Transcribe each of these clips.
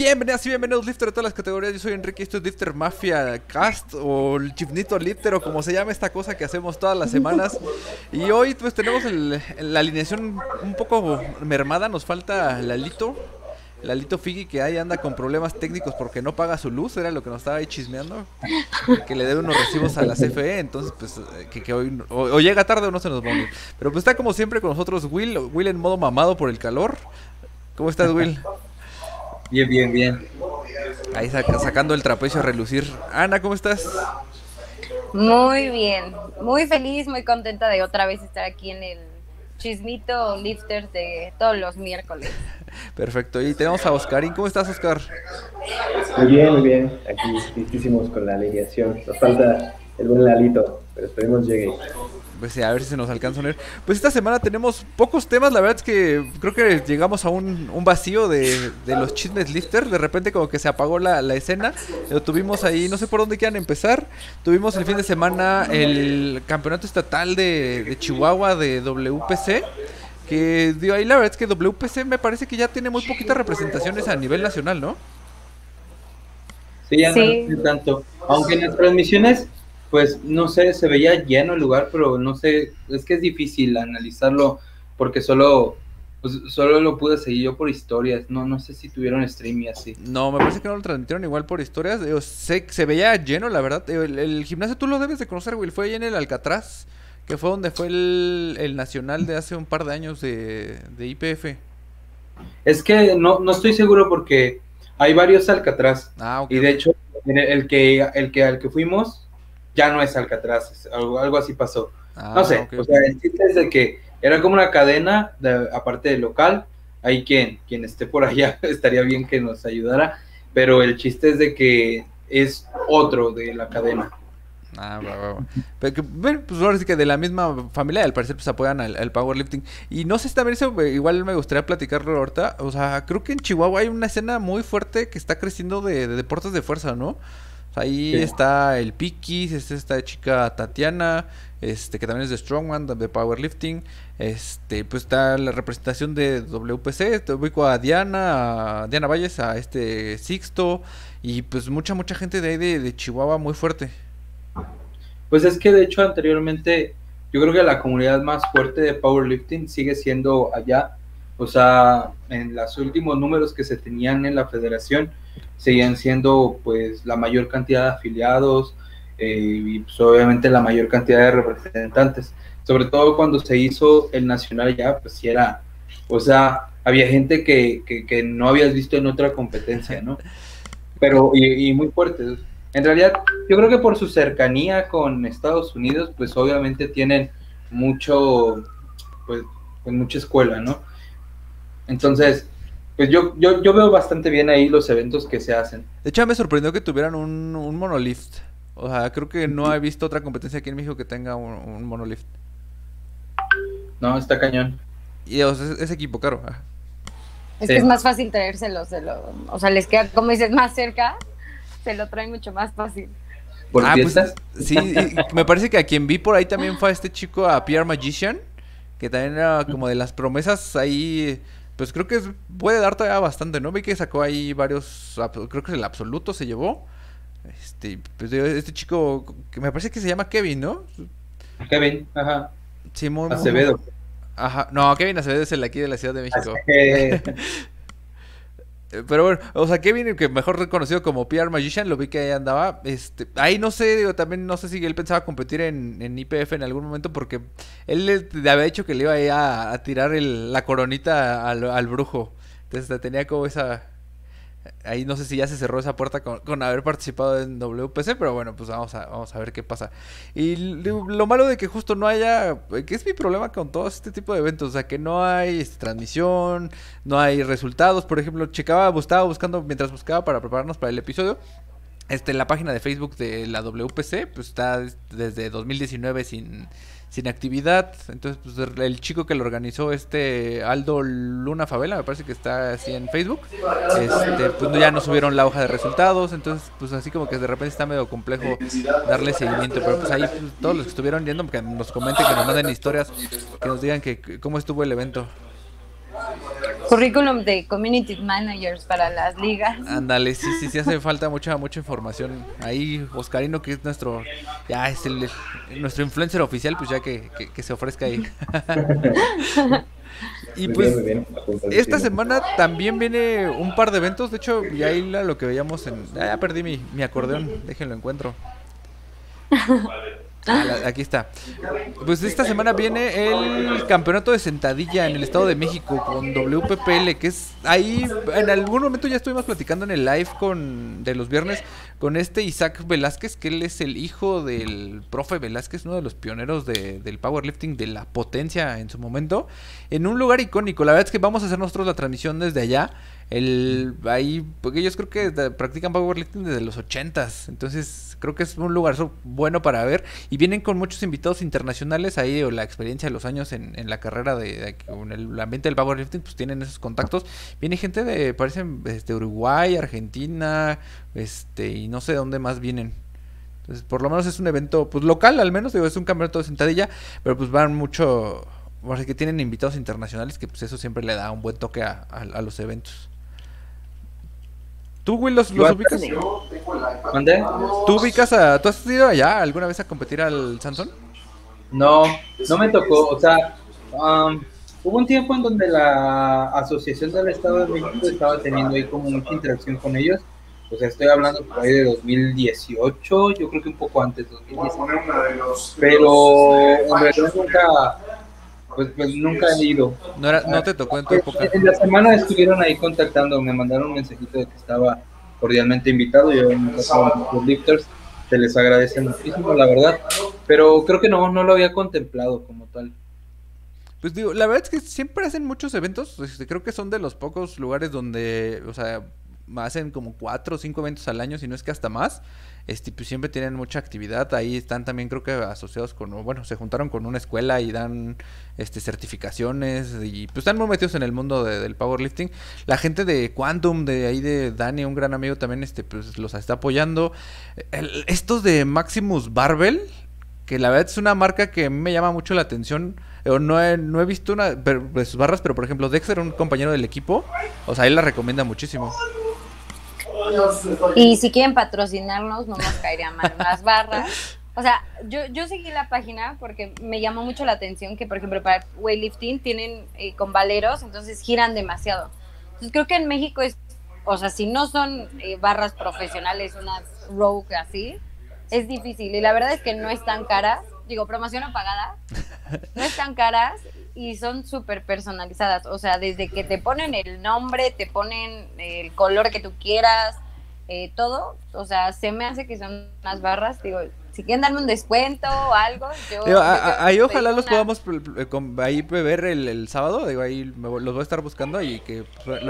Bienvenidos y bienvenidos Lifter de todas las categorías. Yo soy Enrique, esto es Lifter Mafia Cast o el Chifnito Lifter o como se llama esta cosa que hacemos todas las semanas. Y hoy pues tenemos el- la alineación un poco mermada, nos falta Lalito. Lalito Figi que ahí anda con problemas técnicos porque no paga su luz, era lo que nos estaba ahí chismeando. Que le debe unos recibos a la CFE, entonces pues eh, que, que hoy o, o llega tarde o no se nos va a. Pero pues está como siempre con nosotros Will, Will en modo mamado por el calor. ¿Cómo estás Will? Bien, bien, bien. Ahí saca- sacando el trapecio a relucir. Ana, ¿cómo estás? Muy bien, muy feliz, muy contenta de otra vez estar aquí en el chismito lifters de todos los miércoles. Perfecto. Y tenemos a Oscarín. ¿Cómo estás, Oscar? Muy bien, muy bien. Aquí listísimos con la alineación. Nos falta el buen Lalito, pero esperemos llegue. Pues sí, a ver si se nos alcanza a unir. Pues esta semana tenemos pocos temas. La verdad es que creo que llegamos a un, un vacío de, de los chismes lifter. De repente como que se apagó la, la escena. Lo tuvimos ahí, no sé por dónde quieran empezar. Tuvimos el fin de semana el campeonato estatal de, de Chihuahua de WPC. Que digo, ahí la verdad es que WPC me parece que ya tiene muy poquitas representaciones a nivel nacional, ¿no? Sí, ya Sí. no sé tanto. Aunque en las transmisiones, pues no sé, se veía lleno el lugar, pero no sé, es que es difícil analizarlo porque solo, pues, solo lo pude seguir yo por historias. No, no sé si tuvieron stream y así. No, me parece que no lo transmitieron igual por historias. Sé que se veía lleno, la verdad. El, el gimnasio tú lo debes de conocer, Will. Fue ahí en el Alcatraz, que fue donde fue el, el nacional de hace un par de años de, de IPF. Es que no, no estoy seguro porque hay varios Alcatraz. Ah, ok. Y de hecho, el, el que, el que al que fuimos ya no es Alcatraz, algo, algo así pasó. Ah, No sé, o sea, el chiste es de que era como una cadena, de- aparte del local, hay quien, quien esté por allá, estaría bien que nos ayudara, pero el chiste es de que es otro de la cadena. Ah, va, va, va. Pero que, bueno, pues ahora sí que de la misma familia, al parecer, pues apoyan al, al powerlifting. Y no sé si también eso, eh, igual me gustaría platicarlo ahorita. O sea, creo que en Chihuahua hay una escena muy fuerte que está creciendo de, de deportes de fuerza, ¿no? Ahí Sí. está el Pikis, está esta chica Tatiana, este, que también es de Strongman, de powerlifting. Este, pues está la representación de WPC, te ubico a Diana, a Diana Valles, a este Sixto, y pues mucha, mucha gente de ahí de, de Chihuahua muy fuerte. Pues es que de hecho anteriormente yo creo que la comunidad más fuerte de powerlifting sigue siendo allá. O sea, en los últimos números que se tenían en la federación seguían siendo pues la mayor cantidad de afiliados eh, y pues, obviamente la mayor cantidad de representantes. Sobre todo cuando se hizo el nacional ya, pues sí era, o sea, había gente que, que, que no habías visto en otra competencia, ¿no? Pero, y, y muy fuertes. En realidad, yo creo que por su cercanía con Estados Unidos, pues obviamente tienen mucho, pues, pues mucha escuela, ¿no? Entonces, pues yo, yo, yo veo bastante bien ahí los eventos que se hacen. De hecho, me sorprendió que tuvieran un, un monolift. O sea, creo que no he visto otra competencia aquí en México que tenga un, un monolift. No, está cañón. Y o sea, es, es equipo caro. Es Sí. que es más fácil traérselos de lo, o sea, les queda, como dices, más cerca, se lo traen mucho más fácil. ¿Por Ah, pues, sí, y me parece que a quien vi por ahí también fue a este chico, a Pierre Magician, que también era como de las promesas ahí. Pues creo que es- puede dar todavía bastante, ¿no? Vi que sacó ahí varios, creo que el absoluto se llevó. Este, pues este chico, que me parece que se llama Kevin, ¿no? Kevin, ajá, Sí, muy, muy- Acevedo. Ajá, no, Kevin Acevedo es el aquí de la Ciudad de México. Eh, Pero bueno, o sea, Kevin, que mejor reconocido como PR Magician, lo vi que ahí andaba. Este, ahí no sé, digo, también no sé si él pensaba competir en, en IPF en algún momento, porque él le, había dicho que le iba a, ir a, a tirar la coronita al, al brujo. Entonces tenía como esa. Ahí no sé si ya se cerró esa puerta con, haber participado en WPC, pero bueno, pues vamos a, vamos a ver qué pasa. Y lo, lo malo de que justo no haya, que es mi problema con todo este tipo de eventos, o sea, que no hay este, transmisión, no hay resultados. Por ejemplo, checaba, estaba buscando, mientras buscaba para prepararnos para el episodio, este, la página de Facebook de la WPC, pues está desde 2019 sin, sin actividad. Entonces, pues el chico que lo organizó, este Aldo Luna Favela, me parece que está así en Facebook, este, pues ya no subieron la hoja de resultados. Entonces, pues así como que de repente está medio complejo darle seguimiento. Pero pues ahí pues, todos los que estuvieron yendo, que nos comenten, que nos manden historias, que nos digan que cómo estuvo el evento. Currículum de community managers para las ligas. Ándale, sí, sí, sí hace falta mucha, mucha información. Ahí Oscarino, que es nuestro, ya es el, nuestro influencer oficial, pues ya que, que, se ofrezca ahí. y pues esta semana también viene un par de eventos, de hecho, ya ahí lo que veíamos en... Ya perdí mi, mi acordeón, déjenlo encuentro. Ah, aquí está. Pues esta semana viene el campeonato de sentadilla en el Estado de México con WPPL, que es ahí, en algún momento ya estuvimos platicando en el live con de los viernes con este Isaac Velázquez, que él es el hijo del profe Velázquez, uno de los pioneros del powerlifting, de la potencia en su momento, en un lugar icónico. La verdad es que vamos a hacer nosotros la transmisión desde allá. El, ahí, porque ellos creo que practican powerlifting desde los ochentas, entonces creo que es un lugar bueno para ver. Y vienen con muchos invitados internacionales ahí o la experiencia de los años en, en la carrera de, en el ambiente del powerlifting pues tienen esos contactos. Viene gente de parece este Uruguay Argentina este y no sé de dónde más vienen. Entonces por lo menos es un evento pues local al menos digo es un campeonato de sentadilla pero pues van mucho o que tienen invitados internacionales que pues eso siempre le da un buen toque a los eventos ¿Tú, Will, los, ubicas? ¿Dónde? ¿Tú ubicas a... ¿Tú has ido allá alguna vez a competir al Samsung? No, no me tocó. O sea, um, hubo un tiempo en donde la Asociación del Estado de México estaba teniendo ahí como mucha interacción con ellos. O sea, estoy hablando por ahí de 2018, yo creo que un poco antes, 2019. Pero en realidad nunca pues, pues nunca he ido. No, no te tocó en tu época. En la semana estuvieron ahí contactando, me mandaron un mensajito de que estaba cordialmente invitado. Yo los lifters, se les agradece muchísimo, la verdad. Pero creo que no, no lo había contemplado como tal. Pues digo, la verdad es que siempre hacen muchos eventos. Este, creo que son de los pocos lugares donde, o sea, hacen como cuatro o cinco eventos al año, si no es que hasta más. Este, pues siempre tienen mucha actividad. Ahí están también creo que asociados con, bueno, se juntaron con una escuela y dan este certificaciones y pues están muy metidos en el mundo del powerlifting. La gente de Quantum, de ahí de Dani, un gran amigo también, este, pues los está apoyando. estos de Maximus Barbell, que la verdad es una marca que me llama mucho la atención. No he, no he visto una de sus barras, pero por ejemplo, Dexter, un compañero del equipo, o sea, él la recomienda muchísimo. Y si quieren patrocinarnos, no nos caería mal unas barras. O sea, yo, yo seguí la página porque me llamó mucho la atención que, por ejemplo, para weightlifting tienen eh, con valeros, entonces giran demasiado. Entonces creo que en México es, o sea, si no son eh, barras profesionales, unas rogue así, es difícil. Y la verdad es que no están caras, digo, promoción apagada, no están caras y son súper personalizadas. O sea, desde que te ponen el nombre, te ponen el color que tú quieras, eh, todo. O sea, se me hace que son unas barras, digo, si quieren darme un descuento o algo, yo... ahí ojalá los podamos ahí ver el, el, sábado, digo, ahí los voy a estar buscando y que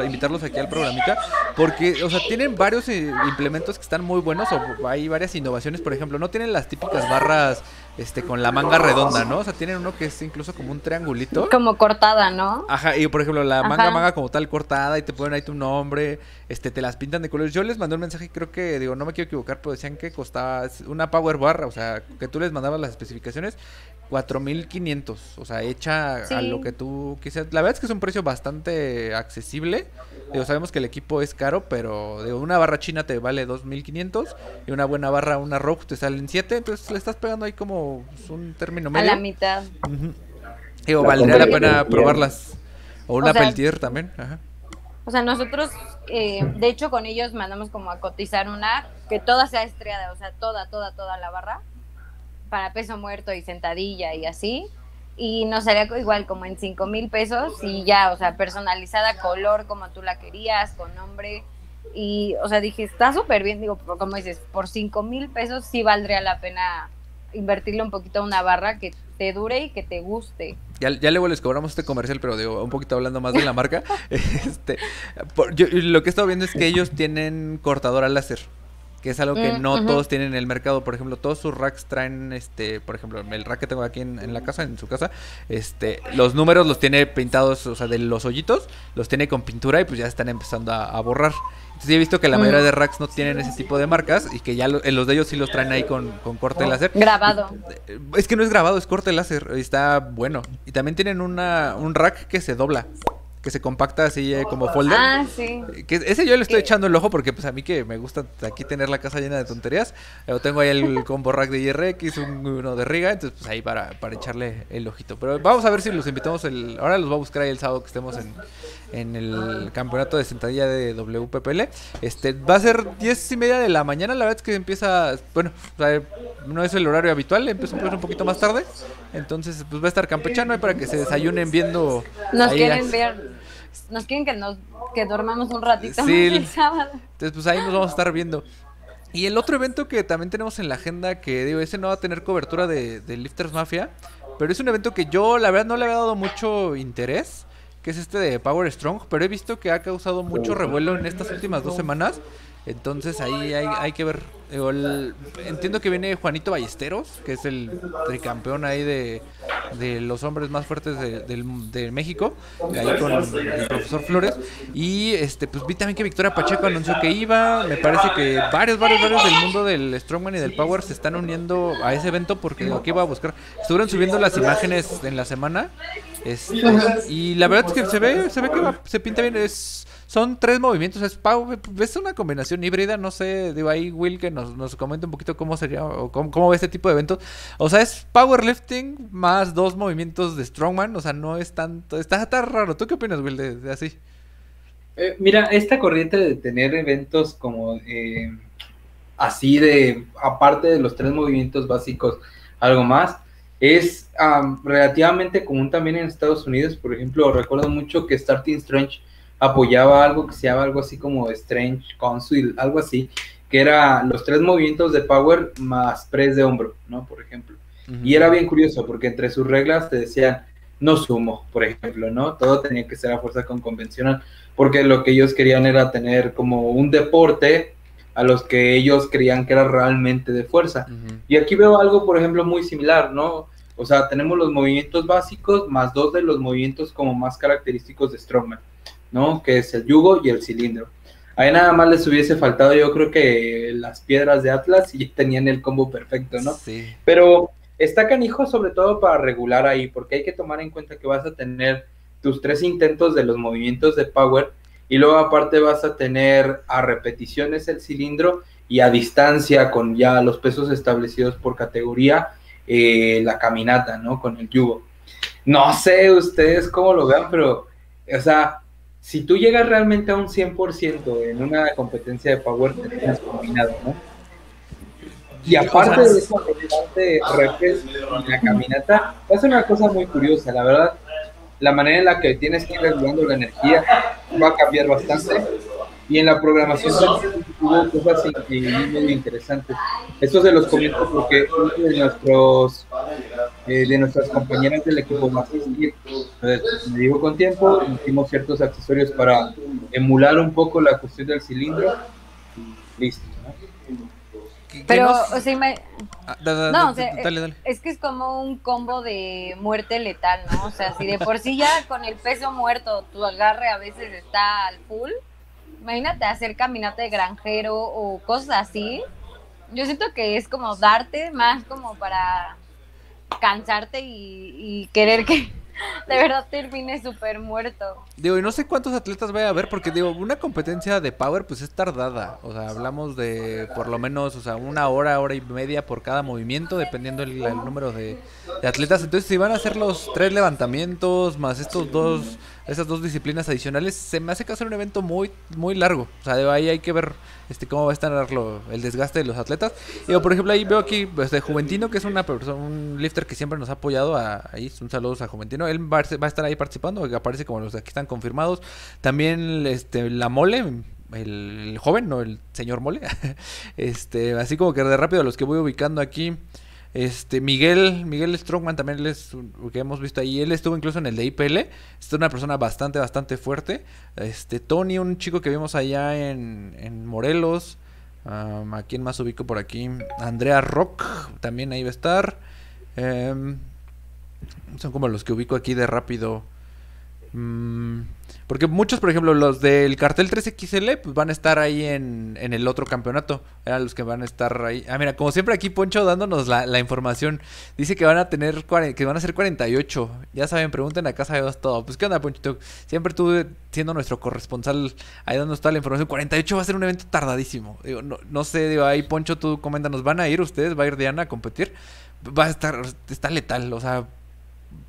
invitarlos aquí al programita, porque, o sea, tienen varios eh, implementos que están muy buenos, o hay varias innovaciones, por ejemplo, no tienen las típicas barras este con la manga redonda, ¿no? O sea, tienen uno que es incluso como un triangulito. Como cortada, ¿no? Ajá, y por ejemplo, la manga manga como tal cortada y te ponen ahí tu nombre, este te las pintan de colores. Yo les mandé un mensaje, creo que digo, no me quiero equivocar, pero decían que costaba una power bar, o sea, que tú les mandabas las especificaciones 4500, o sea, hecha a lo que tú quisieras. La verdad es que es un precio bastante accesible. Digo, sabemos que el equipo es caro, pero digo, una barra china te vale 2500 y una buena barra, una rock te salen 7, entonces le estás pegando ahí como pues, un término medio. A la mitad. Digo, valdría la pena probarlas. O una Peltier también. O sea, nosotros, eh, de hecho, con ellos mandamos como a cotizar una que toda sea estriada, o sea, toda, toda, toda la barra para peso muerto y sentadilla y así. Y nos salía igual como en 5 mil pesos y ya, o sea, personalizada, color como tú la querías, con nombre. Y, o sea, dije, está súper bien, digo, como dices, por 5 mil pesos sí valdría la pena invertirle un poquito a una barra que te dure y que te guste. Ya, ya luego les cobramos este comercial, pero digo, un poquito hablando más de la marca. este, yo, lo que he estado viendo es que ellos tienen cortadora láser que es algo que mm, no todos tienen en el mercado. Por ejemplo, todos sus racks traen, este, por ejemplo, el rack que tengo aquí en, la casa, en su casa, este, los números los tiene pintados, o sea, de los hoyitos, los tiene con pintura y pues ya están empezando a, borrar. Entonces he visto que la mayoría de racks no tienen ese tipo de marcas y que ya en los de ellos sí los traen ahí con, corte láser. Grabado. Es que no es grabado, es corte láser, está bueno. Y también tienen una, un rack que se dobla. Que se compacta así eh, como folder. Ah, sí. Que ese yo le estoy Sí. echando el ojo porque pues a mí que me gusta aquí tener la casa llena de tonterías. Yo tengo ahí el combo rack de IRX, un- uno de Riga, entonces pues ahí para, para echarle el ojito. Pero vamos a ver si los invitamos el... Ahora los voy a buscar ahí el sábado que estemos en, en el campeonato de sentadilla de WPPL. Este, va a ser 10 y media de la mañana, la verdad es que empieza... Bueno, o sea, no es el horario habitual, empieza un un poquito más tarde. Entonces pues va a estar campechano ahí para que se desayunen viendo... Nos quieren las- ver, nos quieren que nos que dormamos un ratito Sí. el sábado. Entonces, pues ahí nos vamos a estar viendo. Y el otro evento que también tenemos en la agenda, que digo, ese no va a tener cobertura de, de Lifters Mafia, pero es un evento que yo, la verdad, no le había dado mucho interés, que es este de Power Strong, pero he visto que ha causado mucho revuelo en estas últimas dos semanas. Entonces ahí hay, hay que ver. El- entiendo que viene Juanito Ballesteros, que es el tricampeón ahí de, de los hombres más fuertes de, del- de México, ahí con el profesor Flores. Y este pues vi también que Victoria Pacheco anunció que iba. Me parece que varios, varios, varios del mundo del Strongman y del Power se están uniendo a ese evento porque digo, aquí iba a buscar. Estuvieron subiendo las imágenes en la semana. Este, y la verdad es que se ve, se ve que va- se pinta bien. Es, son tres movimientos, es, es una combinación híbrida, no sé, digo ahí Will que nos, nos comente un poquito cómo sería o cómo, cómo ve este tipo de eventos. O sea, es powerlifting más dos movimientos de strongman, o sea, no es tanto, está tan raro. ¿Tú qué opinas, Will, de, así? Eh, mira, esta corriente de tener eventos como eh, así de, aparte de los tres movimientos básicos, algo más, es am, relativamente común también en Estados Unidos. Por ejemplo, recuerdo mucho que Starting Strange apoyaba algo que se llama algo así como Strange Council, algo así, que era los tres movimientos de power más press de hombro, ¿no? Por ejemplo. Y era bien curioso porque entre sus reglas te decían no sumo, por ejemplo, ¿no? Todo tenía que ser a fuerza con convencional, porque lo que ellos querían era tener como un deporte a los que ellos creían que era realmente de fuerza. Y aquí veo algo, por ejemplo, muy similar, ¿no? O sea, tenemos los movimientos básicos más dos de los movimientos como más característicos de Strongman, ¿no? Que es el yugo y el cilindro. Ahí nada más les hubiese faltado, yo creo que las piedras de Atlas y tenían el combo perfecto, ¿no? Sí. Pero está canijo sobre todo para regular ahí, porque hay que tomar en cuenta que vas a tener tus tres intentos de los movimientos de power y luego aparte vas a tener a repeticiones el cilindro y a distancia con ya los pesos establecidos por categoría eh, la caminata, ¿no? Con el yugo. No sé ustedes cómo lo vean, pero, o sea, si tú llegas realmente a un 100% en una competencia de power, te tienes combinado, ¿no? Y aparte de eso, de repes y la caminata, es una cosa muy curiosa, la verdad. La manera en la que tienes que ir regulando la energía va a cambiar bastante. Y en la programación también hubo cosas in- muy interesantes. Esto se los comento porque uno de nuestros eh, de nuestras compañeras del equipo asistir. Entonces, me digo con tiempo, hicimos ciertos accesorios para emular un poco la cuestión del cilindro. Listo. Pero, o sea, ima- Ah, da- da- no, da- o sea, dale, dale. es que es como un combo de muerte letal, ¿no? O sea, si de por sí ya con el peso muerto tu agarre a veces está al full, imagínate hacer caminata de granjero o cosas así. Yo siento que es como darte más como para cansarte y, querer que de verdad termine súper muerto. Digo, y no sé cuántos atletas vaya a haber, porque digo, una competencia de power pues es tardada. O sea, hablamos de por lo menos, o sea, una hora, hora y media por cada movimiento, dependiendo el, número de atletas. Entonces, si van a hacer los tres levantamientos más estos dos, esas dos disciplinas adicionales, se me hace que va un evento muy, muy largo. O sea, de ahí hay que ver este cómo va a estar lo- el desgaste de los atletas. Digo, por ejemplo, ahí veo aquí pues, Juventino, que es una persona, un lifter que siempre nos ha apoyado. A, ahí, un saludo a Juventino. Él va a, va a estar ahí participando, que aparece como los de aquí están confirmados. También este, la mole, el, el joven, no el señor mole. este, así como que de rápido los que voy ubicando aquí. Este, Miguel, Miguel Strongman también él es un- que hemos visto ahí, él estuvo incluso en el de IPL, es una persona bastante, bastante fuerte. Este, Tony, un chico que vimos allá en, en Morelos, am, ¿a quién más ubico por aquí? Andrea Rock, también ahí va a estar. Em, son como los que ubico aquí de rápido. Mm, porque muchos, por ejemplo, los del cartel 3XL, pues van a estar ahí en, en el otro campeonato. Eran los que van a estar ahí. Ah, mira, como siempre aquí Poncho dándonos la, la información. Dice que van a tener, que van a ser 48. Ya saben, pregunten a casa de todo. Pues, ¿qué onda, Ponchito? Siempre tú siendo nuestro corresponsal ahí dándonos toda la información. 48 va a ser un evento tardadísimo. No, no sé, digo, ahí Poncho, tú coméntanos, ¿van a ir ustedes? ¿Va a ir Diana a competir? Va a estar, está letal, o sea,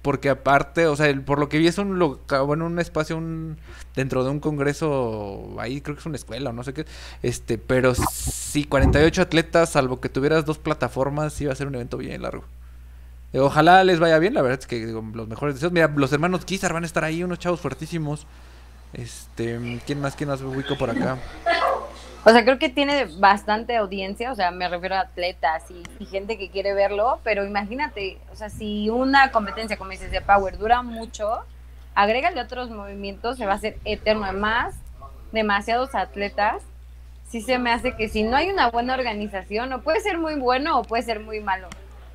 porque aparte, o sea, por lo que vi es un bueno, un espacio un, dentro de un congreso, ahí creo que es una escuela o no sé qué, este, pero sí, 48 atletas, salvo que tuvieras dos plataformas, va a ser un evento bien largo. Ojalá les vaya bien, la verdad es que los mejores deseos. Mira, los hermanos Kizar van a estar ahí, unos chavos fuertísimos. Este, ¿quién más? ¿Quién más ubico por acá? O sea, creo que tiene bastante audiencia, o sea, me refiero a atletas y, y gente que quiere verlo, pero imagínate, o sea, si una competencia, como dices, de Power dura mucho, agrégale otros movimientos, se va a hacer eterno. Además, demasiados atletas, sí se me hace que si no hay una buena organización, o puede ser muy bueno o puede ser muy malo,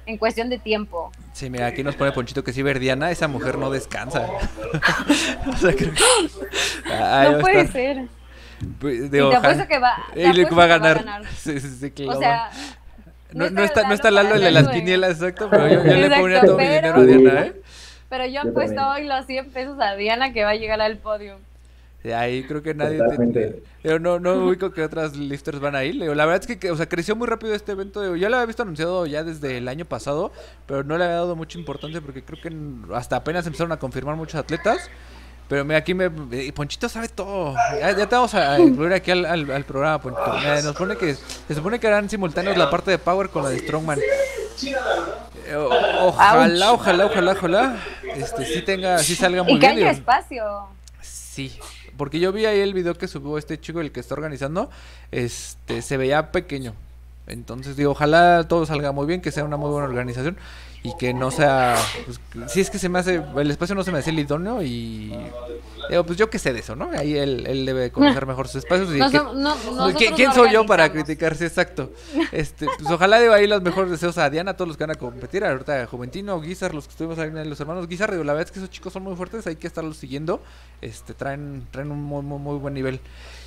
en cuestión de tiempo. Sí, mira, aquí nos pone Ponchito que sí, Verdiana, esa mujer no descansa. o sea, creo que... No puede estar. ser. Pues, Y digo, te ojalá- apuesto que va, te apuesto va a que ganar. Sí, sí, sí, claro. O sea, no, no está, no está Lalo el de las quinielas, exacto, pero yo, yo le Exacto, ponía todo mi pero- dinero a Diana, ¿eh? pero yo Yo apuesto hoy los 100 pesos a Diana que va a llegar al podio. Sí, ahí creo que nadie. Totalmente. Pero no, no ubico que otras lifters van a ir. Le La verdad es que, que, o sea, creció muy rápido este evento. Yo lo había visto anunciado ya desde el año pasado, pero no le había dado mucha importancia porque creo que hasta apenas empezaron a confirmar muchos atletas. Pero aquí me. eh, Ponchito sabe todo. Ya, ya te vamos a incluir aquí al, al- al programa, Ponchito. Nos pone que. Se supone que harán simultáneos la parte de Power con la de Strongman. Eh, o- ojalá, ojalá, ojalá, ojalá. Este, sí tenga, sí salga muy y que bien. espacio. Sí, porque yo vi ahí el video que subió este chico, el que está organizando, este, se veía pequeño. Entonces digo, ojalá todo salga muy bien, que sea una muy buena organización y que no sea, pues, que- si es que se me hace, el espacio no se me hace el idóneo y digo, pues yo qué sé de eso, ¿no? Ahí él, él debe conocer mejor sus espacios y que- som- no- ¿Qui- nosotros ¿Quién soy yo para criticarse? Exacto. Este, pues ojalá digo ahí los mejores deseos a Diana, a todos los que van a competir, ahorita Juventino, Guizar, los que estuvimos ahí, los hermanos Guizar, digo, la verdad es que esos chicos son muy fuertes, hay que estarlos siguiendo, este, traen, traen un muy, muy, muy buen nivel.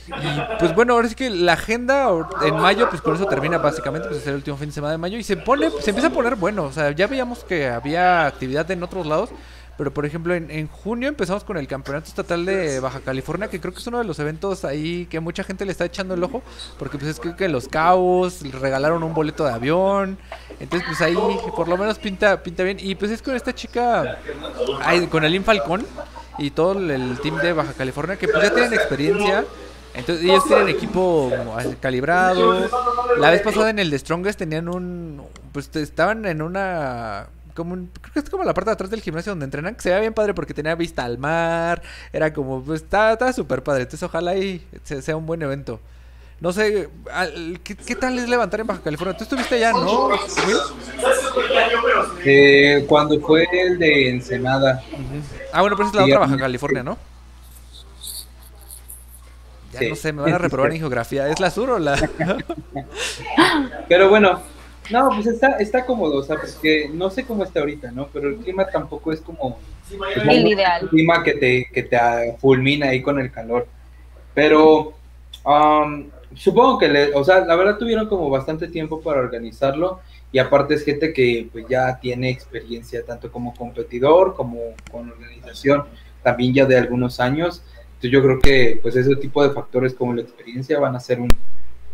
Y pues bueno, ahora sí que la agenda en mayo, pues con eso termina básicamente, pues es el último fin de semana de mayo y se pone, se empieza a poner bueno, o sea, ya veíamos que había actividad en otros lados, pero por ejemplo en, en junio empezamos con el Campeonato Estatal de Baja California, que creo que es uno de los eventos ahí que mucha gente le está echando el ojo, porque pues es que, que los cabos regalaron un boleto de avión, entonces pues ahí por lo menos pinta, pinta bien, y pues es con esta chica, con el Falcón y todo el team de Baja California, que pues ya tienen experiencia. Entonces ellos tienen equipo calibrado. La vez pasada en el de Strongest tenían un... Pues te- estaban en una... Como un- creo que es como la parte de atrás del gimnasio donde entrenan, que se veía bien padre porque tenía vista al mar, era como, pues estaba, súper padre, entonces ojalá y se- sea un buen evento. No sé, al- ¿qué, qué tal es levantar en Baja California? Tú estuviste allá, ¿no? Eh, cuando fue el de Ensenada, Ah, bueno, pero esa es la Sí, otra Baja California, ¿no? Ya Sí. no sé, me van a reprobar en geografía. ¿Es la sur o la...? pero bueno, no, pues está, está cómodo, o sea, porque no sé cómo está ahorita, ¿no? Pero el clima tampoco es como El ideal. un clima que te, que te fulmina ahí con el calor. Pero um, supongo que, le, o sea, la verdad tuvieron como bastante tiempo para organizarlo y aparte es gente que pues ya tiene experiencia tanto como competidor como con organización, también ya de algunos años. Entonces yo creo que pues ese tipo de factores como la experiencia van a ser un,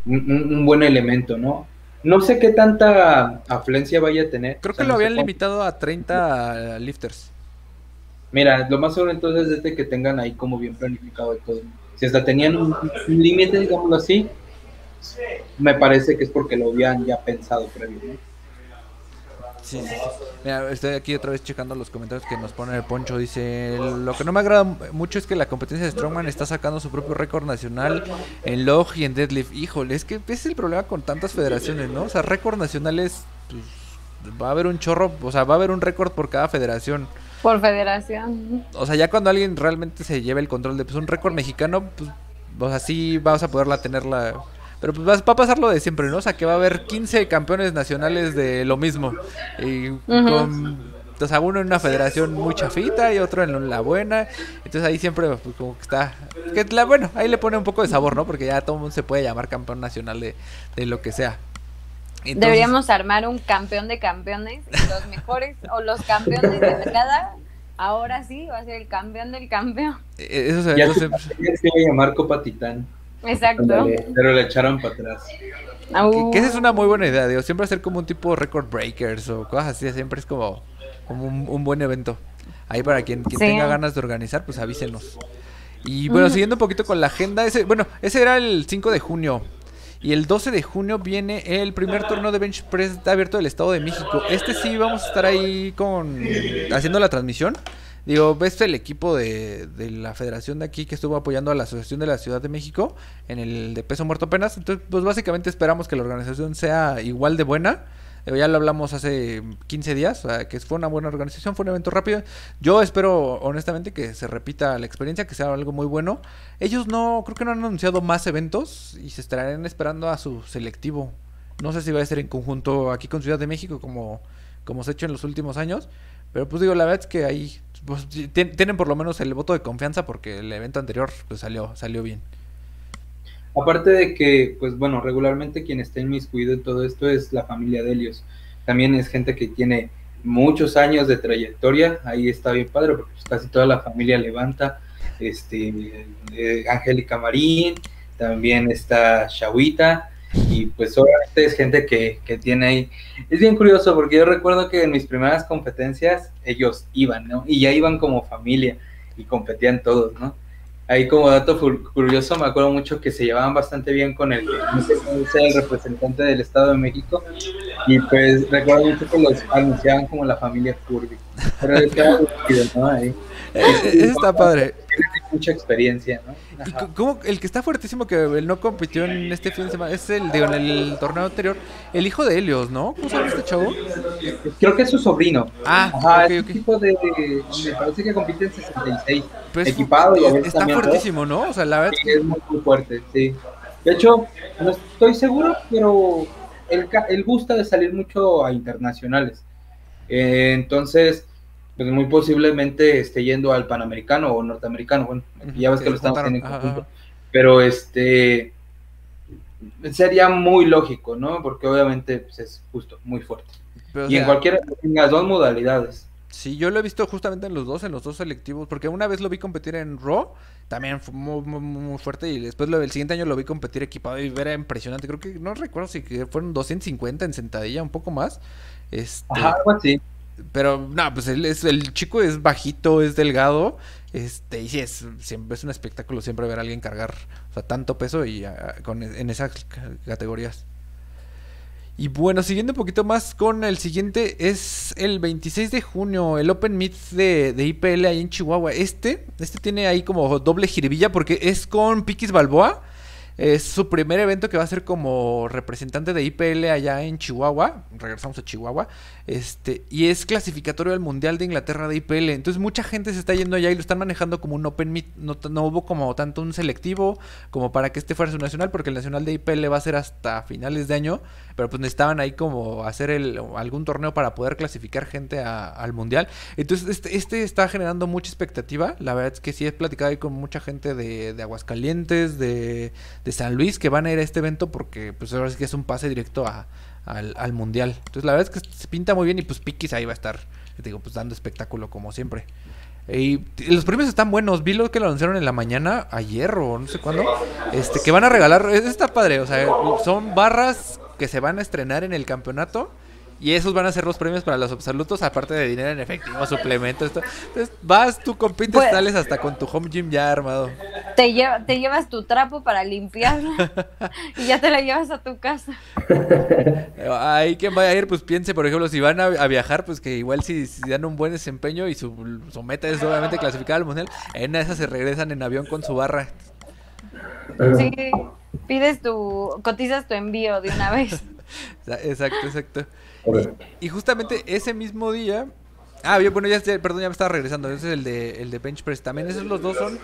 un, un buen elemento, ¿no? No sé qué tanta afluencia vaya a tener. Creo o sea, que lo no habían limitado a 30 lifters. Mira, lo más seguro entonces es de que tengan ahí como bien planificado y todo. Si hasta tenían un, un límite, digámoslo así, me parece que es porque lo habían ya pensado previo. Sí, sí, sí. Mira, estoy aquí otra vez checando los comentarios que nos pone el Poncho. Dice, lo que no me agrada mucho es que la competencia de Strongman está sacando su propio récord nacional en log y en deadlift. Híjole, es que ese es el problema con tantas federaciones, ¿no? O sea, récord nacionales, pues, va a haber un chorro, o sea, va a haber un récord por cada federación. Por federación. O sea, ya cuando alguien realmente se lleve el control de pues, un récord mexicano, pues, o sea, sí vas a poderla tenerla. Pero pues va, va a pasar lo de siempre, ¿no? O sea, que va a haber 15 campeones nacionales de lo mismo. Y con o sea, uno en una federación muy chafita y otro en la buena. Entonces ahí siempre pues, como que está... Que la, bueno, ahí le pone un poco de sabor, ¿no? Porque ya todo el mundo se puede llamar campeón nacional de, de lo que sea. Entonces, Deberíamos armar un campeón de campeones, los mejores o los campeones de cada. Ahora sí, va a ser el campeón del campeón. Eh, eso se, ya se, se, se va a llamar Copa Titán. Exacto. Pero le echaron para atrás. Que, que, esa es una muy buena idea, digo, siempre hacer como un tipo record breakers o cosas así, siempre es como, como un, un, buen evento. Ahí para quien, quien sí. tenga ganas de organizar, pues avísenos. Y bueno, mm. siguiendo un poquito con la agenda, ese, bueno, ese era el 5 de junio. Y el 12 de junio viene el primer torneo de Bench Press abierto del Estado de México. Este sí vamos a estar ahí con haciendo la transmisión. Digo, ves el equipo de, de, la federación de aquí que estuvo apoyando a la Asociación de la Ciudad de México en el de peso muerto apenas. Entonces, pues básicamente esperamos que la organización sea igual de buena. Digo, ya lo hablamos hace 15 días, que fue una buena organización, fue un evento rápido. Yo espero, honestamente, que se repita la experiencia, que sea algo muy bueno. Ellos no, creo que no han anunciado más eventos y se estarán esperando a su selectivo. No sé si va a ser en conjunto aquí con Ciudad de México, como, como se ha hecho en los últimos años. Pero pues digo, la verdad es que ahí pues, tienen por lo menos el voto de confianza porque el evento anterior pues salió, salió bien. Aparte de que, pues bueno, regularmente quien está inmiscuido en todo esto es la familia de Helios. También es gente que tiene muchos años de trayectoria, ahí está bien padre, porque pues, casi toda la familia levanta, este, eh, Angélica Marín, también está Shawita, y pues obviamente es gente que, que, tiene ahí. Es bien curioso porque yo recuerdo que en mis primeras competencias ellos iban, ¿no? Y ya iban como familia y competían todos, ¿no? Ahí como dato curioso me acuerdo mucho que se llevaban bastante bien con el que el representante del Estado de México y pues recuerdo mucho que los anunciaban como la familia Furby. Pero estaba ¿no? Ahí. Eso está padre mucha experiencia, ¿no? ¿Y cómo, el que está fuertísimo que él no compitió en este fin de semana es el, digo, en el torneo anterior, el hijo de Helios, ¿no? ¿Cómo se llama este chavo? Creo que es su sobrino. Ah, Ajá, okay, es un tipo de, me parece que compite en 66, pues equipado y está fuertísimo, ¿no? O sea, la verdad sí, es muy, muy fuerte, sí. De hecho, no estoy seguro, pero él, él gusta de salir mucho a internacionales. Eh, entonces, pues muy posiblemente esté yendo al Panamericano o Norteamericano, bueno, ya ves que lo estamos en conjunto, pero este sería muy lógico, ¿no? Porque obviamente pues, es justo muy fuerte. Pero, y sea, en cualquiera de las dos modalidades. Sí, yo lo he visto justamente en los dos, en los dos selectivos, porque una vez lo vi competir en Raw, también fue muy, muy, muy fuerte, y después lo, el siguiente año lo vi competir equipado y era impresionante. Creo que, no recuerdo si fueron 250 en sentadilla, un poco más. Este, Ajá, algo así. Pero, no, pues él es, el chico es bajito, es delgado. Este, y sí, es, siempre es un espectáculo siempre ver a alguien cargar o sea, tanto peso y a, con, en esas categorías. Y bueno, siguiendo un poquito más con el siguiente, es el 26 de junio, el Open Meet de, IPL ahí en Chihuahua. Este, este tiene ahí como doble jiribilla porque es con Piquis Balboa. Es su primer evento que va a ser como representante de IPL allá en Chihuahua. Regresamos a Chihuahua. Este, y es clasificatorio al Mundial de Inglaterra de IPL. Entonces mucha gente se está yendo allá y lo están manejando como un Open Meet. No, no hubo como tanto un selectivo como para que este fuera su nacional, porque el nacional de IPL va a ser hasta finales de año. Pero pues necesitaban ahí como hacer el, algún torneo para poder clasificar gente al Mundial. Entonces este, este, está generando mucha expectativa. La verdad es que sí he platicado ahí con mucha gente de, de Aguascalientes, de de San Luis que van a ir a este evento porque pues ahora sí que es un pase directo a, al, al, mundial. Entonces la verdad es que se pinta muy bien y pues Piquis ahí va a estar, digo, pues dando espectáculo como siempre. Y los premios están buenos, vi lo que lo anunciaron en la mañana, ayer o no sé cuándo, este, que van a regalar, está padre, o sea, son barras que se van a estrenar en el campeonato y esos van a ser los premios para los absolutos, aparte de dinero en efectivo, suplementos. Esto. Entonces vas, tú compites, pues, sales hasta con tu home gym ya armado. Te, lleva, te llevas tu trapo para limpiar y ya te la llevas a tu casa. Ahí quien vaya a ir, pues piense, por ejemplo, si van a, a viajar, pues que igual si, si, dan un buen desempeño y su, su meta es obviamente clasificar al mundial, en esa se regresan en avión con su barra. Sí, pides tu, cotizas tu envío de una vez. Exacto, exacto. Y, y, justamente ese mismo día. Ah, bueno, ya perdón, ya me estaba regresando. Ese es el de, el de Bench Press. También esos los dos son.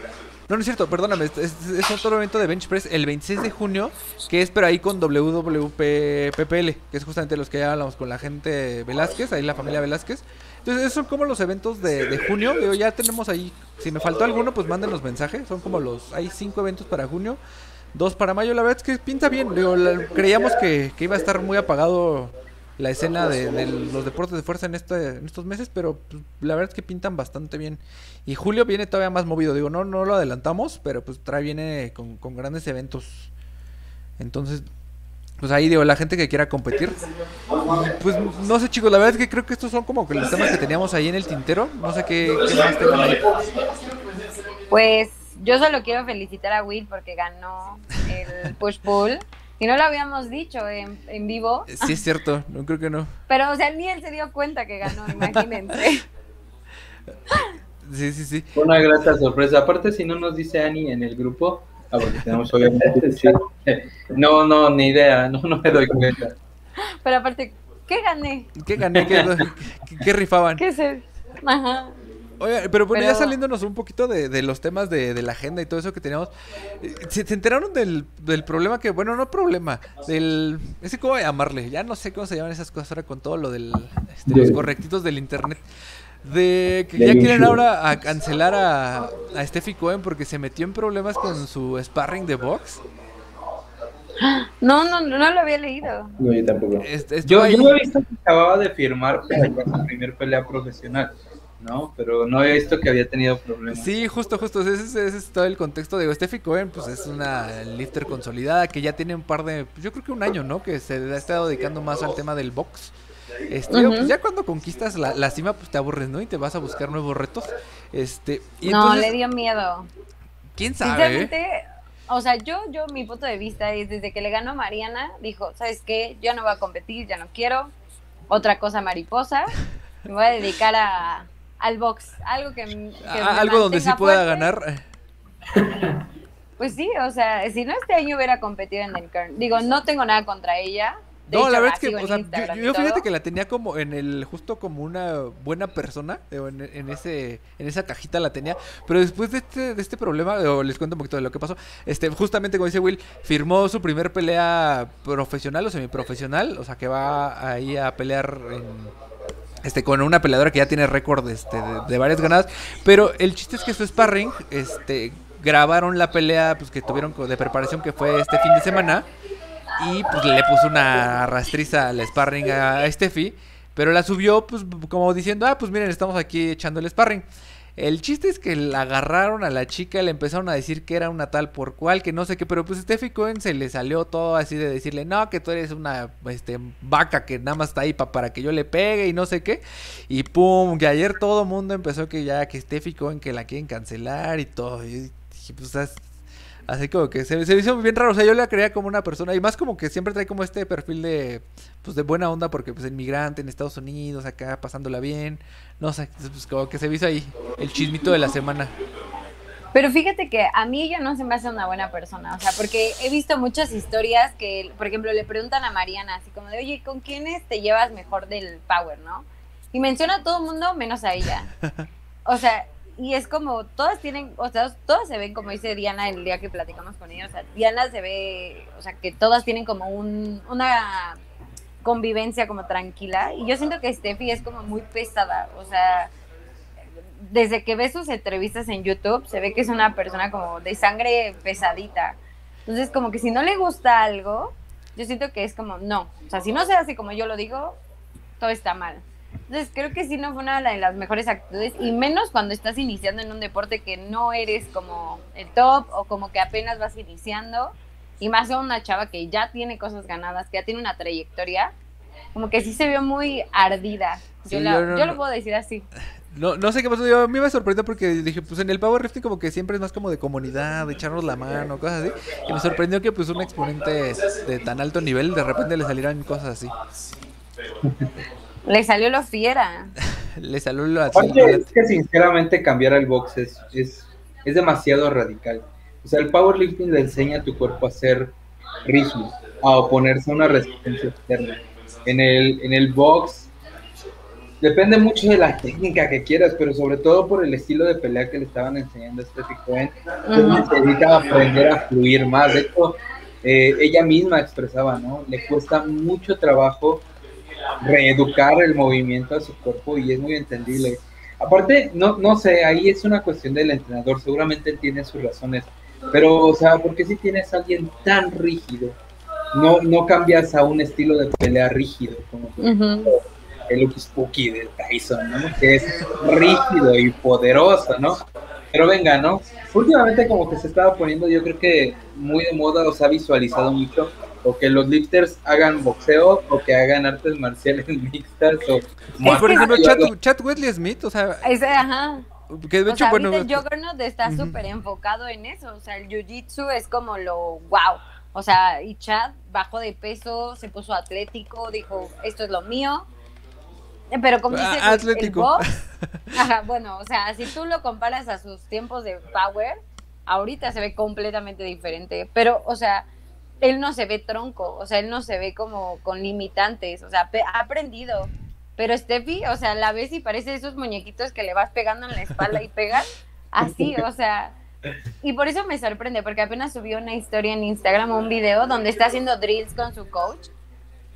No, no es cierto, perdóname. Es, es, otro evento de Bench Press el 26 de junio. Que es pero ahí con WWPPL. Que es justamente los que ya hablamos con la gente Velázquez, ahí la familia Velázquez. Entonces, esos son como los eventos de, de junio. Digo, ya tenemos ahí. Si me faltó alguno, pues manden los mensajes. Son como los. Hay cinco eventos para junio, dos para mayo. La verdad es que pinta bien. Digo, la- creíamos que, que iba a estar muy apagado la escena de, los deportes de fuerza en, este, en estos meses, pero pues, la verdad es que pintan bastante bien. Y julio viene todavía más movido. Digo, no, no lo adelantamos, pero pues trae viene con, con grandes eventos. Entonces, pues ahí digo, la gente que quiera competir. Pues no sé chicos, la verdad es que creo que estos son como que los temas que teníamos ahí en el tintero. No sé qué. Pues yo solo quiero felicitar a Will porque ganó el push pull. Y no lo habíamos dicho en, en vivo, Sí es cierto, no creo que no. pero o sea, ni él se dio cuenta que ganó, imagínense. Sí, sí, sí. Fue una grata sorpresa. Aparte, si no nos dice Ani en el grupo, ah, porque tenemos obviamente, sí. No, no, ni idea, no, no me doy cuenta. Pero aparte, ¿qué gané? ¿Qué gané? ¿Qué, qué- qué rifaban? ¿Qué sé? Ajá. Oye, pero bueno, ya saliéndonos un poquito de, de los temas de, de la agenda y todo eso que teníamos, eh, ¿se, se enteraron del, del problema que, bueno, no problema, del, ese cómo llamarle, ya no sé cómo se llaman esas cosas ahora con todo lo del, este, los correctitos del internet, de que ya quieren ahora a cancelar a, a Steffi Cohen porque se metió en problemas con su sparring de box. No, no, no, no lo había leído. No, yo tampoco. Yo, yo he visto que acababa de firmar para su primer pelea profesional, ¿no? Pero no he visto que había tenido problemas. Sí, justo, justo. Ese, es- ese es todo el contexto. Digo, Steffi Cohen, pues es una lifter consolidada que ya tiene un par de. pues, Yo creo que un año, ¿no? Que se ha estado dedicando más al tema del box. Este, pues ya cuando conquistas la, la cima, pues te aburres, ¿no? Y te vas a buscar nuevos retos. Este, y no, entonces, le dio miedo. ¿quién sabe? Sinceramente, o sea, yo, yo, mi punto de vista es desde que le ganó a Mariana, dijo, ¿sabes qué? Yo no voy a competir, ya no quiero. Otra cosa mariposa. Me voy a dedicar a, al box. Algo que, que A- me algo donde sí pueda fuerte. ganar. Pues sí, o sea, si no este año hubiera competido en el Kern. Digo, no tengo nada contra ella. De No, hecho, la verdad es que, o sea, yo, fíjate que la tenía como en el, justo como una buena persona, en, en ese, en esa cajita la tenía, pero después de este, de este problema, les cuento un poquito de lo que pasó, este, justamente como dice Will, firmó su primer pelea profesional o semiprofesional, o sea que va ahí a pelear en, este, con una peleadora que ya tiene récord este, de, varias ganadas. Pero el chiste es que su sparring, este, grabaron la pelea pues, que tuvieron de preparación que fue este fin de semana. Y pues le puso una rastriza al sparring a Steffi. Pero la subió pues como diciendo, ah, pues miren, estamos aquí echando el sparring. El chiste es que la agarraron a la chica, le empezaron a decir que era una tal por cual, que no sé qué, pero pues Steffi Cohen se le salió todo así de decirle, no, que tú eres una este, vaca que nada más está ahí pa- para que yo le pegue y no sé qué. Y pum, que ayer todo mundo empezó que ya, que Steffi Cohen que la quieren cancelar y todo. Y dije, pues así como que se, se me hizo bien raro, o sea, yo la creía como una persona, y más como que siempre trae como este perfil de, pues de buena onda, porque pues inmigrante en Estados Unidos, acá pasándola bien. No sé, pues como que se me hizo ahí el chismito de la semana. Pero fíjate que a mí ella no se me hace una buena persona, o sea, porque he visto muchas historias que, por ejemplo, le preguntan a Mariana, así como de, oye, ¿con quiénes te llevas mejor del Power, no? Y menciona a todo el mundo menos a ella. O sea, y es como, todas tienen, o sea, todas se ven, como dice Diana el día que platicamos con ella, o sea, Diana se ve, o sea, que todas tienen como un, una convivencia como tranquila, y yo siento que Steffi es como muy pesada, o sea, desde que ves sus entrevistas en YouTube, se ve que es una persona como de sangre pesadita. Entonces, como que si no le gusta algo, yo siento que es como, no. O sea, si no se hace como yo lo digo, todo está mal. Entonces, creo que sí no fue una de las mejores actitudes, y menos cuando estás iniciando en un deporte que no eres como el top o como que apenas vas iniciando, y más a una chava que ya tiene cosas ganadas, que ya tiene una trayectoria, como que sí se vio muy ardida. Yo, Sí, la- yo no- yo lo puedo decir así. No, no sé qué pasó, yo, a mí me sorprendió porque dije, pues en el powerlifting como que siempre es más como de comunidad, de echarnos la mano, cosas así. Y me sorprendió que pues un exponente de tan alto nivel de repente le salieran cosas así. Le salió lo fiera. Le salió lo así. Aparte, es que sinceramente cambiar el box es, es, es demasiado radical. O sea, el powerlifting le enseña a tu cuerpo a hacer ritmo, a oponerse a una resistencia externa. En el, en el box depende mucho de la técnica que quieras, pero sobre todo por el estilo de pelea que le estaban enseñando a Steffi Cohen. Entonces necesita aprender a fluir más. De hecho, eh, ella misma expresaba, ¿no? Le cuesta mucho trabajo reeducar el movimiento a su cuerpo y es muy entendible. Aparte, no, no sé, ahí es una cuestión del entrenador, seguramente él tiene sus razones, pero, o sea, porque si tienes a alguien tan rígido, no, no cambias a un estilo de pelea rígido, como el Lucky Spooky de Tyson, ¿no? Que es rígido y poderoso, ¿no? Pero venga, ¿no? Últimamente como que se estaba poniendo, yo creo que muy de moda, o se ha visualizado mucho, o que los lifters hagan boxeo, o que hagan artes marciales mixtas, o... por ejemplo, Chad, Wesley Smith, o sea... ajá. Que de hecho, bueno... El Juggernaut está súper enfocado en eso, o sea, el Jiu-Jitsu es como lo wow. O sea, y Chad bajó de peso, se puso atlético, dijo, esto es lo mío, pero como dices, Atlético. bueno, o sea, si tú lo comparas a sus tiempos de Power, ahorita se ve completamente diferente. Pero, o sea, él no se ve tronco, o sea, él no se ve como con limitantes, o sea, ha aprendido. Pero Steffi, o sea, la ves y parece esos muñequitos que le vas pegando en la espalda y pegas así, o sea. Y por eso me sorprende, porque apenas subió una historia en Instagram, un video donde está haciendo drills con su coach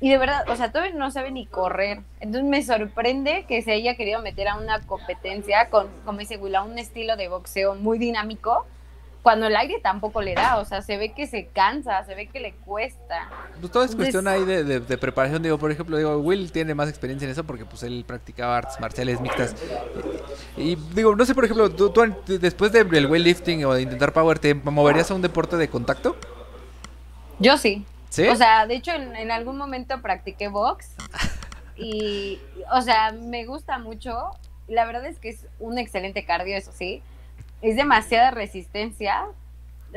y de verdad, o sea, todavía no sabe ni correr. Entonces me sorprende que se haya querido meter a una competencia con, como dice Will, un estilo de boxeo muy dinámico, cuando el aire tampoco le da. O sea, se ve que se cansa, se ve que le cuesta. Pues todo es cuestión ahí de, preparación. Digo, por ejemplo, digo, Will tiene más experiencia en eso porque pues él practicaba artes marciales mixtas. Y, digo, no sé, por ejemplo, tú, después del weightlifting o de intentar power, ¿te moverías a un deporte de contacto? Yo sí. O sea, de hecho, en, algún momento practiqué box y, o sea, me gusta mucho. La verdad es que es un excelente cardio, eso sí. Es demasiada resistencia,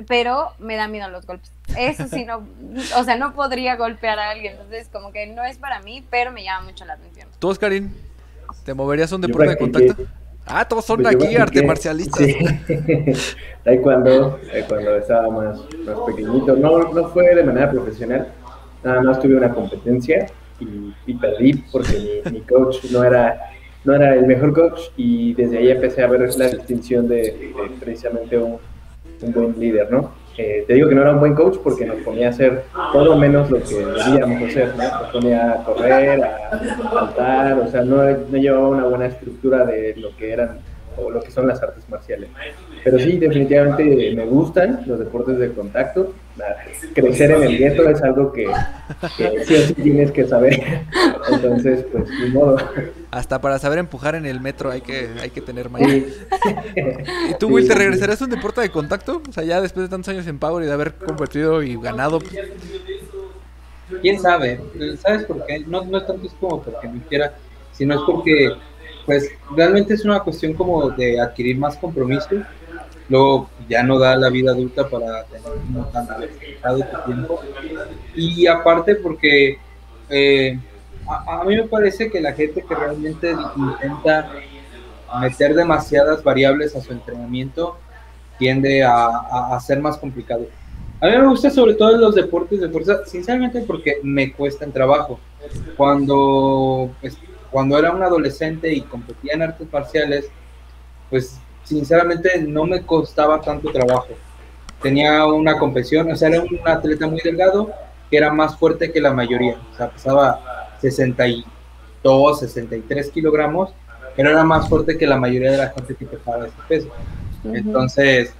pero me da miedo los golpes. Eso sí, no, o sea, no podría golpear a alguien. Entonces, como que no es para mí, pero me llama mucho la atención. ¿Tú, Oscarín? ¿Te moverías a un deporte de contacto? Ah, todos son pues aquí arte marcialistas. Sí. taekwondo, cuando estaba más, más pequeñito. No, no fue de manera profesional, nada más tuve una competencia y, perdí porque mi, coach no era, no era el mejor coach y desde ahí empecé a ver la distinción de, precisamente un, buen líder, ¿no? Eh, te digo que no era un buen coach porque nos ponía a hacer todo menos lo que debíamos hacer, ¿no? Nos ponía a correr, a saltar, o sea, no, no llevaba una buena estructura de lo que eran o lo que son las artes marciales. Pero sí, definitivamente me gustan los deportes de contacto. Crecer en el gueto es algo que, sí o sí tienes que saber. Entonces, pues, ni modo. Hasta para saber empujar en el metro hay que, hay que tener mayor. ¿Y tú, Will, te regresarás a un deporte de contacto? O sea, ya después de tantos años en Power y de haber competido y ganado. ¿Quién sabe? ¿Sabes por qué? No, no es tanto es como porque me quiera, sino es porque pues realmente es una cuestión como de adquirir más compromiso. Luego ya no da la vida adulta para tener un tan tu tiempo. Y aparte porque eh, a, mí me parece que la gente que realmente intenta meter demasiadas variables a su entrenamiento tiende a, a, ser más complicado. A mí me gusta sobre todo los deportes de fuerza, sinceramente porque me cuestan trabajo. Cuando pues, cuando era un adolescente y competía en artes marciales, pues sinceramente no me costaba tanto trabajo. Tenía una competición, o sea, era un atleta muy delgado que era más fuerte que la mayoría, o sea, pesaba 62, 63 kilogramos, pero era más fuerte que la mayoría de la gente que pesaba ese peso. Entonces,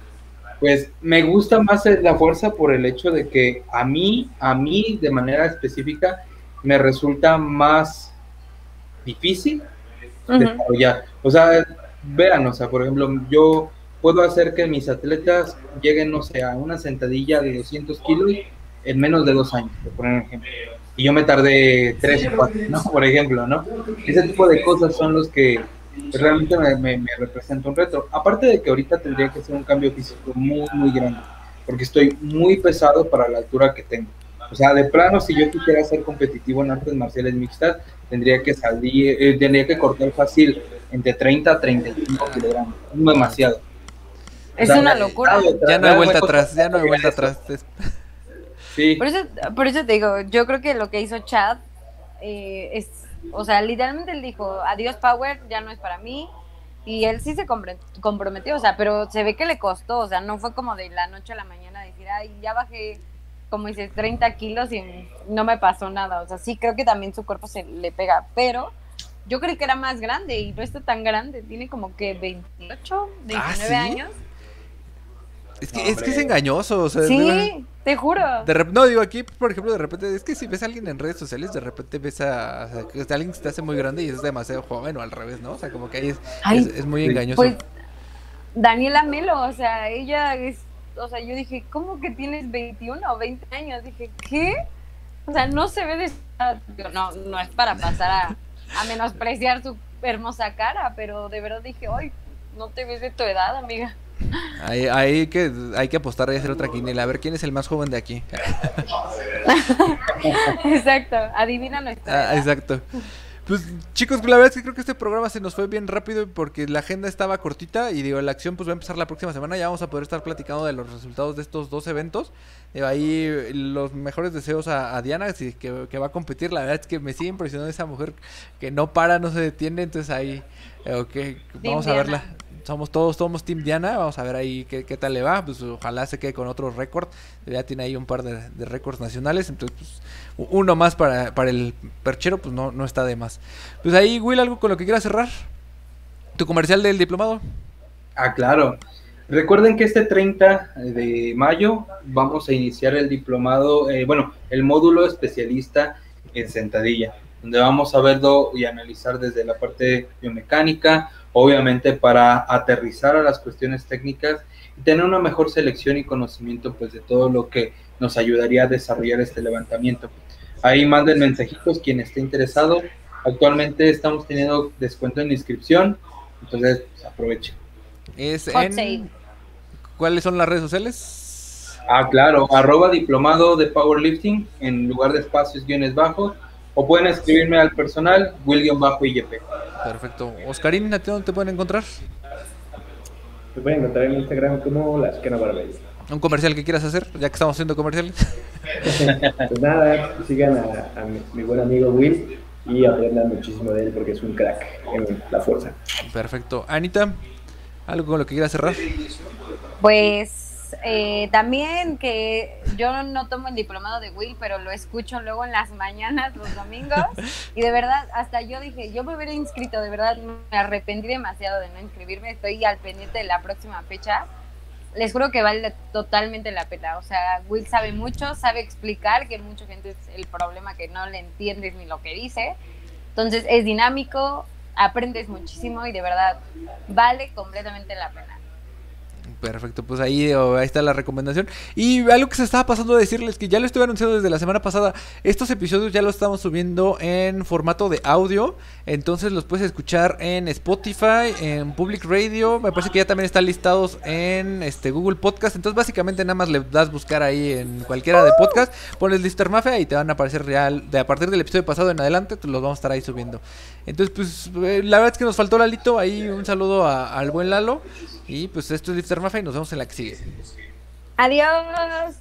pues me gusta más la fuerza por el hecho de que a mí, a mí de manera específica, me resulta más difícil desarrollar. O sea, vean, o sea, por ejemplo, yo puedo hacer que mis atletas lleguen, no sé, a una sentadilla de 200 kilos en menos de dos años, por ejemplo. Y yo me tardé tres o cuatro, ¿no? Por ejemplo, ¿no? Ese tipo de cosas son los que realmente me, me, me representan un reto. Aparte de que ahorita tendría que hacer un cambio físico muy, muy grande, porque estoy muy pesado para la altura que tengo. O sea, de plano, si yo quisiera ser competitivo en artes marciales mixtas, tendría que salir, eh, tendría que cortar fácil entre 30 a 35 kilogramos. Demasiado. Es una locura. Ya no hay vuelta atrás, ya no hay vuelta atrás. Sí. Por eso, por eso te digo, yo creo que lo que hizo Chad eh, es, o sea, literalmente él dijo, adiós Power, ya no es para mí. Y él sí se comprometió, o sea, pero se ve que le costó, o sea, no fue como de la noche a la mañana decir, ay, ya bajé como dices, 30 kilos y no me pasó nada. O sea, sí creo que también su cuerpo se le pega, pero yo creí que era más grande y no está tan grande. Tiene como que 28, 29 ¿Ah, sí? años. Es que, No, es, que es engañoso, o sea, de. Sí, te juro. De no, digo aquí, por ejemplo, de repente, es que si ves a alguien en redes sociales, de repente ves a, o sea, que alguien que se te hace muy grande y es demasiado joven o al revés, ¿no? O sea, como que ahí es, Ay, es, es muy sí. engañoso. Pues Daniela Melo, o sea, ella es, o sea, yo dije, ¿cómo que tienes 21 o 20 años? Dije, ¿qué? O sea, no se ve de no, no es para pasar a, a menospreciar su hermosa cara, pero de verdad dije, ay, no te ves de tu edad, amiga. Ahí, ahí que, hay que apostar y hacer otra quiniela, a ver quién es el más joven de aquí. Exacto, adivina nuestra Ah, exacto. Pues chicos, la verdad es que creo que este programa se nos fue bien rápido porque la agenda estaba cortita y digo, la acción pues va a empezar la próxima semana, ya vamos a poder estar platicando de los resultados de estos dos eventos. Digo, ahí los mejores deseos a, a Diana que, que va a competir, la verdad es que me sigue impresionando esa mujer que no para, no se detiene, entonces ahí, eh, ok, vamos a verla. Somos todos, somos Team Diana, vamos a ver ahí qué, tal le va, pues ojalá se quede con otro récord, ya tiene ahí un par de, récords nacionales, entonces pues uno más para, para el perchero, pues no, no está de más. Pues ahí, Will, algo con lo que quieras cerrar. Tu comercial del diplomado. Ah, claro. Recuerden que este 30 de mayo vamos a iniciar el diplomado, eh, bueno, el módulo especialista en sentadilla, donde vamos a verlo y analizar desde la parte biomecánica, obviamente para aterrizar a las cuestiones técnicas y tener una mejor selección y conocimiento pues de todo lo que nos ayudaría a desarrollar este levantamiento. Ahí manden mensajitos quien esté interesado. Actualmente estamos teniendo descuento en inscripción, entonces pues, aprovechen. Es en... ¿Cuáles son las redes sociales? Ah, claro, arroba diplomado de powerlifting en lugar de espacios guiones bajos o pueden escribirme al personal will-iyp. Perfecto. Oscarín, ¿a ti dónde te pueden encontrar? Me pueden encontrar en Instagram como las Cana Barbell. ¿Un comercial que quieras hacer? Ya que estamos haciendo comerciales. Pues nada, sigan a, a mi, mi buen amigo Will y aprendan muchísimo de él porque es un crack en la fuerza. Perfecto. Anita, ¿algo con lo que quieras cerrar? Pues eh, también que yo no tomo el diplomado de Will, pero lo escucho luego en las mañanas, los domingos. Y de verdad, hasta yo dije, yo me hubiera inscrito, de verdad me arrepentí demasiado de no inscribirme. Estoy al pendiente de la próxima fecha. Les juro que vale totalmente la pena. O sea, Will sabe mucho, sabe explicar, que mucha gente es el problema que no le entiendes ni lo que dice. Entonces es dinámico, aprendes muchísimo y de verdad vale completamente la pena. Perfecto, pues ahí, ahí está la recomendación. Y algo que se estaba pasando de decirles que ya lo estuve anunciando desde la semana pasada. Estos episodios ya los estamos subiendo en formato de audio. Entonces los puedes escuchar en Spotify, en Public Radio. Me parece que ya también están listados en este Google Podcast. Entonces básicamente nada más le das buscar ahí en cualquiera de podcast. Pones Lister Mafia y te van a aparecer real. De a partir del episodio pasado en adelante, los vamos a estar ahí subiendo. Entonces, pues eh, la verdad es que nos faltó Lalito. Ahí un saludo a- al buen Lalo. Y pues esto es Lifter Mafia y nos vemos en la que sigue. Adiós.